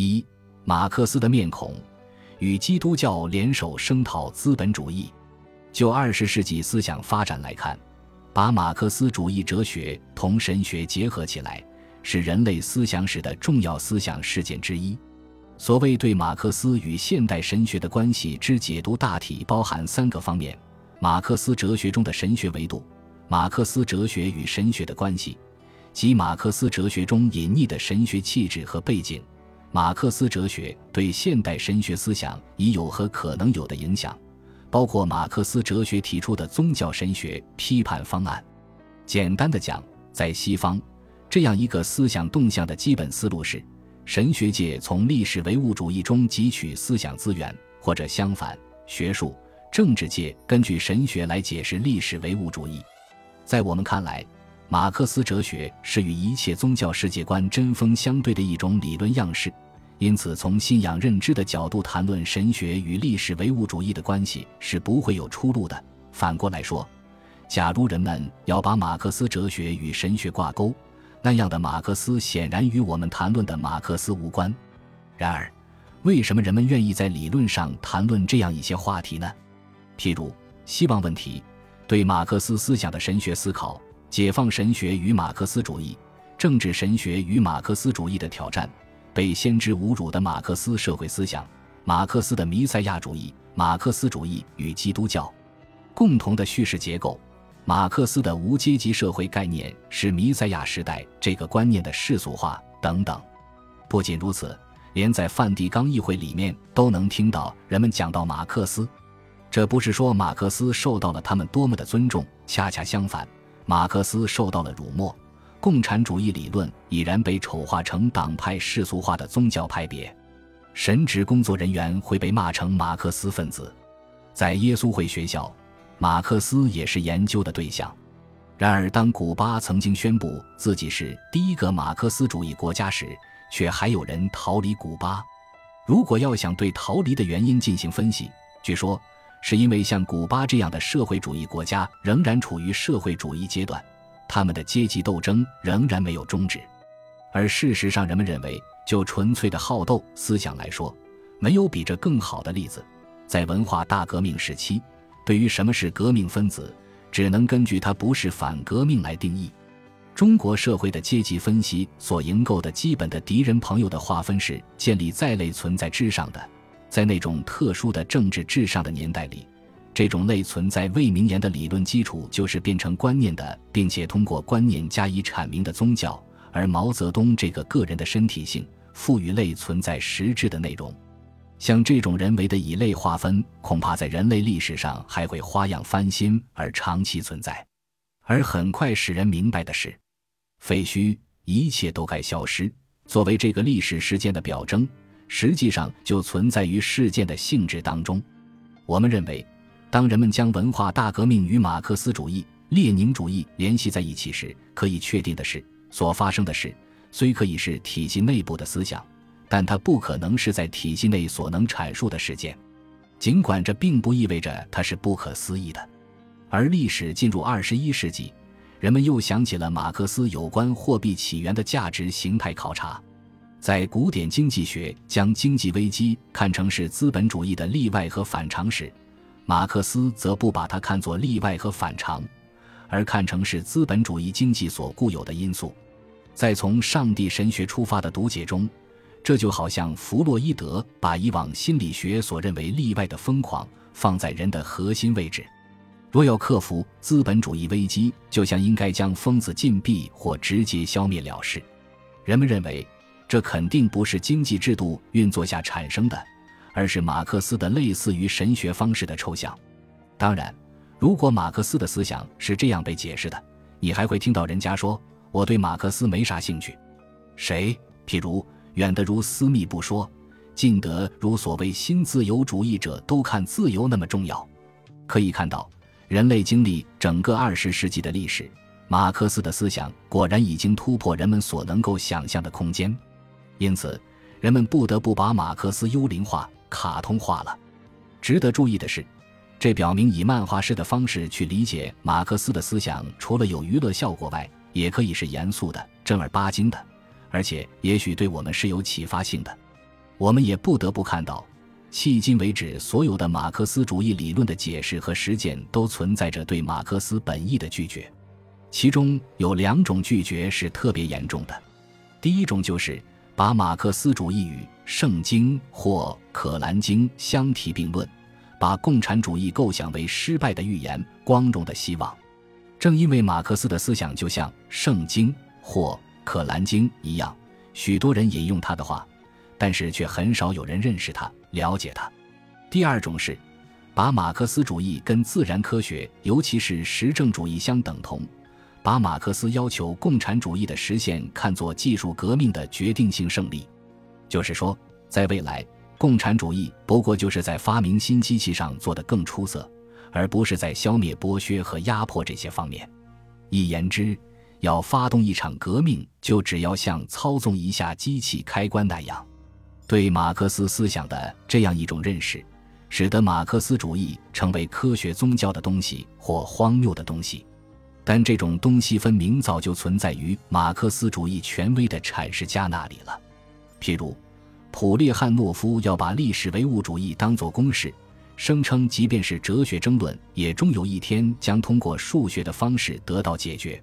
一、马克思的面孔与基督教联手声讨资本主义。就二十世纪思想发展来看，把马克思主义哲学同神学结合起来，是人类思想史的重要思想事件之一。所谓对马克思与现代神学的关系之解读，大体包含三个方面：马克思哲学中的神学维度，马克思哲学与神学的关系，及马克思哲学中隐匿的神学气质和背景。马克思哲学对现代神学思想已有和可能有的影响，包括马克思哲学提出的宗教神学批判方案。简单的讲，在西方，这样一个思想动向的基本思路是。神学界从历史唯物主义中汲取思想资源，或者相反，学术政治界根据神学来解释历史唯物主义。在我们看来，马克思哲学是与一切宗教世界观针锋相对的一种理论样式，因此从信仰认知的角度谈论神学与历史唯物主义的关系是不会有出路的。反过来说，假如人们要把马克思哲学与神学挂钩，那样的马克思显然与我们谈论的马克思无关。然而，为什么人们愿意在理论上谈论这样一些话题呢？譬如希望问题、对马克思思想的神学思考、解放神学与马克思主义、政治神学与马克思主义的挑战、被先知侮辱的马克思社会思想、马克思的弥赛亚主义、马克思主义与基督教共同的叙事结构。马克思的无阶级社会概念是弥赛亚时代这个观念的世俗化等等。不仅如此，连在梵蒂冈议会里面都能听到人们讲到马克思。这不是说马克思受到了他们多么的尊重，恰恰相反，马克思受到了辱没。共产主义理论已然被丑化成党派世俗化的宗教派别，神职工作人员会被骂成马克思分子，在耶稣会学校。马克思也是研究的对象。然而，当古巴曾经宣布自己是第一个马克思主义国家时，却还有人逃离古巴。如果要想对逃离的原因进行分析，据说是因为像古巴这样的社会主义国家仍然处于社会主义阶段，他们的阶级斗争仍然没有终止。而事实上，人们认为，就纯粹的好斗思想来说，没有比这更好的例子。在文化大革命时期。对于什么是革命分子，只能根据他不是反革命来定义。中国社会的阶级分析所营构的基本的敌人朋友的划分是建立在类存在之上的。在那种特殊的政治至上的年代里，这种类存在未名言的理论基础就是变成观念的，并且通过观念加以阐明的宗教。而毛泽东这个个人的身体性赋予类存在实质的内容。像这种人为的以类划分，恐怕在人类历史上还会花样翻新而长期存在。而很快使人明白的是，废墟一切都该消失。作为这个历史事件的表征，实际上就存在于事件的性质当中。我们认为，当人们将文化大革命与马克思主义、列宁主义联系在一起时，可以确定的是，所发生的事虽可以是体系内部的思想。但它不可能是在体系内所能阐述的事件，尽管这并不意味着它是不可思议的。而历史进入二十一世纪，人们又想起了马克思有关货币起源的价值形态考察。在古典经济学将经济危机看成是资本主义的例外和反常时，马克思则不把它看作例外和反常，而看成是资本主义经济所固有的因素。在从上帝神学出发的读解中。这就好像弗洛伊德把以往心理学所认为例外的疯狂放在人的核心位置。若要克服资本主义危机，就像应该将疯子禁闭或直接消灭了事。人们认为，这肯定不是经济制度运作下产生的，而是马克思的类似于神学方式的抽象。当然，如果马克思的思想是这样被解释的，你还会听到人家说：“我对马克思没啥兴趣。”谁？譬如。远得如私密不说，近得如所谓新自由主义者都看自由那么重要。可以看到，人类经历整个二十世纪的历史，马克思的思想果然已经突破人们所能够想象的空间。因此，人们不得不把马克思幽灵化、卡通化了。值得注意的是，这表明以漫画式的方式去理解马克思的思想，除了有娱乐效果外，也可以是严肃的、正儿八经的。而且，也许对我们是有启发性的。我们也不得不看到，迄今为止所有的马克思主义理论的解释和实践都存在着对马克思本意的拒绝，其中有两种拒绝是特别严重的。第一种就是把马克思主义与《圣经》或《可兰经》相提并论，把共产主义构想为失败的预言、光荣的希望。正因为马克思的思想就像《圣经》或《可兰经》一样，许多人引用他的话。但是却很少有人认识他、了解他。第二种是，把马克思主义跟自然科学，尤其是实证主义相等同，把马克思要求共产主义的实现看作技术革命的决定性胜利。就是说，在未来，共产主义不过就是在发明新机器上做得更出色，而不是在消灭剥削和压迫这些方面。一言之，要发动一场革命，就只要像操纵一下机器开关那样。对马克思思想的这样一种认识，使得马克思主义成为科学宗教的东西或荒谬的东西。但这种东西分明早就存在于马克思主义权威的阐释家那里了。譬如，普列汉诺夫要把历史唯物主义当作公式，声称即便是哲学争论，也终有一天将通过数学的方式得到解决。